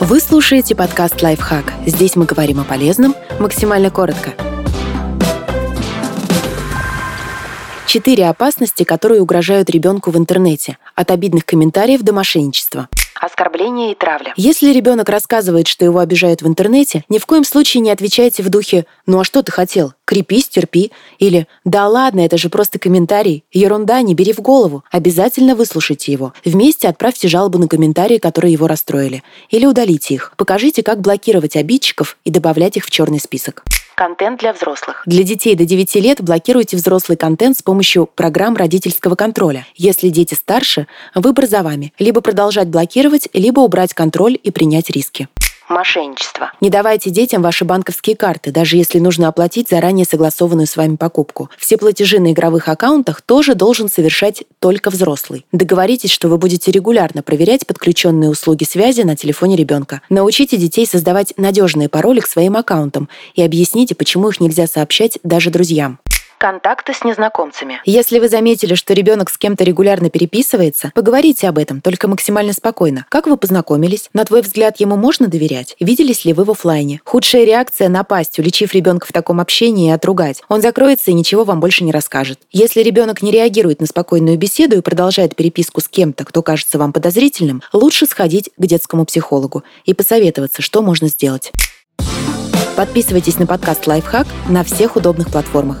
Вы слушаете подкаст «Лайфхак». Здесь мы говорим о полезном максимально коротко. Четыре опасности, которые угрожают ребенку в интернете. От обидных комментариев до мошенничества оскорбление и травля. Если ребенок рассказывает, что его обижают в интернете, ни в коем случае не отвечайте в духе «Ну а что ты хотел? Крепись, терпи» или «Да ладно, это же просто комментарий. Ерунда, не бери в голову». Обязательно выслушайте его. Вместе отправьте жалобу на комментарии, которые его расстроили. Или удалите их. Покажите, как блокировать обидчиков и добавлять их в черный список. Контент для взрослых. Для детей до 9 лет блокируйте взрослый контент с помощью программ родительского контроля. Если дети старше, выбор за вами. Либо продолжать блокировать, либо убрать контроль и принять риски мошенничество. Не давайте детям ваши банковские карты, даже если нужно оплатить заранее согласованную с вами покупку. Все платежи на игровых аккаунтах тоже должен совершать только взрослый. Договоритесь, что вы будете регулярно проверять подключенные услуги связи на телефоне ребенка. Научите детей создавать надежные пароли к своим аккаунтам и объясните, почему их нельзя сообщать даже друзьям контакты с незнакомцами. Если вы заметили, что ребенок с кем-то регулярно переписывается, поговорите об этом, только максимально спокойно. Как вы познакомились? На твой взгляд, ему можно доверять? Виделись ли вы в офлайне? Худшая реакция – напасть, уличив ребенка в таком общении и отругать. Он закроется и ничего вам больше не расскажет. Если ребенок не реагирует на спокойную беседу и продолжает переписку с кем-то, кто кажется вам подозрительным, лучше сходить к детскому психологу и посоветоваться, что можно сделать. Подписывайтесь на подкаст «Лайфхак» на всех удобных платформах.